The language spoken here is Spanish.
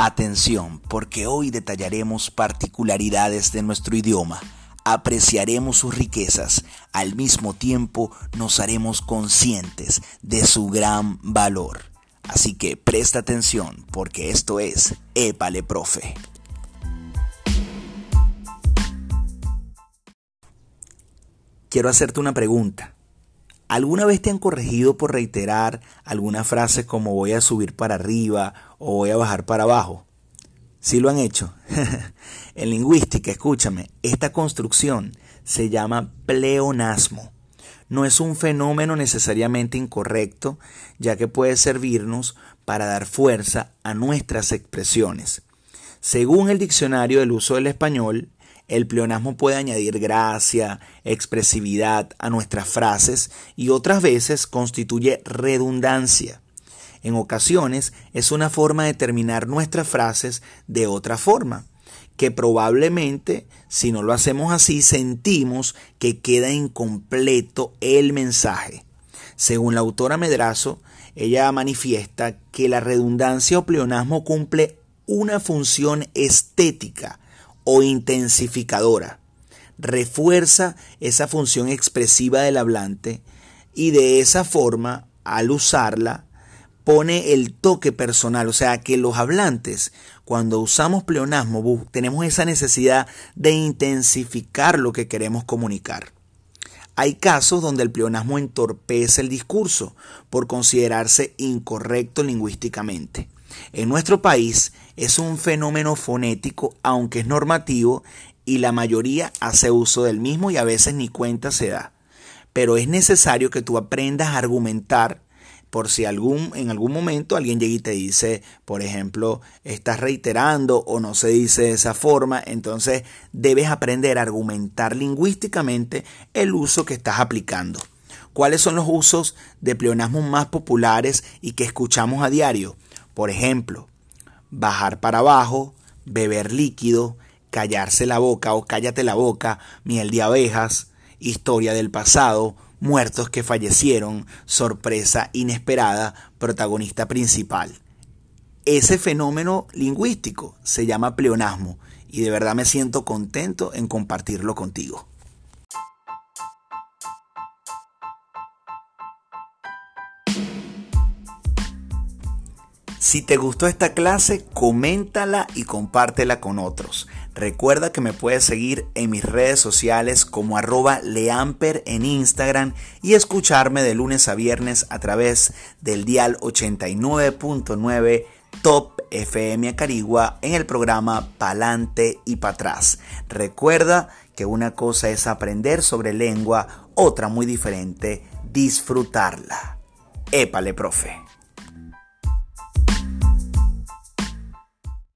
Atención, porque hoy detallaremos particularidades de nuestro idioma, apreciaremos sus riquezas, al mismo tiempo nos haremos conscientes de su gran valor. Así que presta atención, porque esto es Épale Profe. Quiero hacerte una pregunta. ¿Alguna vez te han corregido por reiterar alguna frase como voy a subir para arriba o voy a bajar para abajo? Sí lo han hecho. en lingüística, escúchame, esta construcción se llama pleonasmo. No es un fenómeno necesariamente incorrecto, ya que puede servirnos para dar fuerza a nuestras expresiones. Según el diccionario del uso del español, el pleonasmo puede añadir gracia, expresividad a nuestras frases y otras veces constituye redundancia. En ocasiones es una forma de terminar nuestras frases de otra forma, que probablemente si no lo hacemos así sentimos que queda incompleto el mensaje. Según la autora Medrazo, ella manifiesta que la redundancia o pleonasmo cumple una función estética, o intensificadora. Refuerza esa función expresiva del hablante y de esa forma, al usarla, pone el toque personal, o sea que los hablantes, cuando usamos pleonasmo, tenemos esa necesidad de intensificar lo que queremos comunicar. Hay casos donde el pleonasmo entorpece el discurso por considerarse incorrecto lingüísticamente. En nuestro país es un fenómeno fonético, aunque es normativo, y la mayoría hace uso del mismo y a veces ni cuenta se da. Pero es necesario que tú aprendas a argumentar por si algún, en algún momento alguien llega y te dice, por ejemplo, estás reiterando o no se dice de esa forma, entonces debes aprender a argumentar lingüísticamente el uso que estás aplicando. ¿Cuáles son los usos de pleonasmo más populares y que escuchamos a diario? Por ejemplo, bajar para abajo, beber líquido, callarse la boca o cállate la boca, miel de abejas, historia del pasado, muertos que fallecieron, sorpresa inesperada, protagonista principal. Ese fenómeno lingüístico se llama pleonasmo y de verdad me siento contento en compartirlo contigo. Si te gustó esta clase, coméntala y compártela con otros. Recuerda que me puedes seguir en mis redes sociales como arroba leamper en Instagram y escucharme de lunes a viernes a través del dial 89.9 Top FM Carigua en el programa Palante y Patrás. Recuerda que una cosa es aprender sobre lengua, otra muy diferente, disfrutarla. Épale, profe.